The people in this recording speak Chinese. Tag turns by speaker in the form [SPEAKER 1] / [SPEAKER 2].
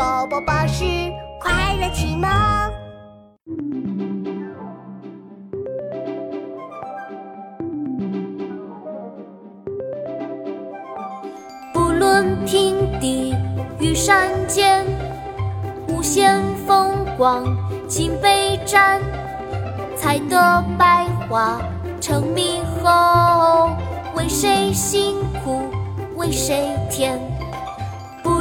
[SPEAKER 1] 宝宝巴士快乐启蒙。
[SPEAKER 2] 不论平地与山尖，无限风光尽被占。采得百花成蜜后，为谁辛苦为谁甜？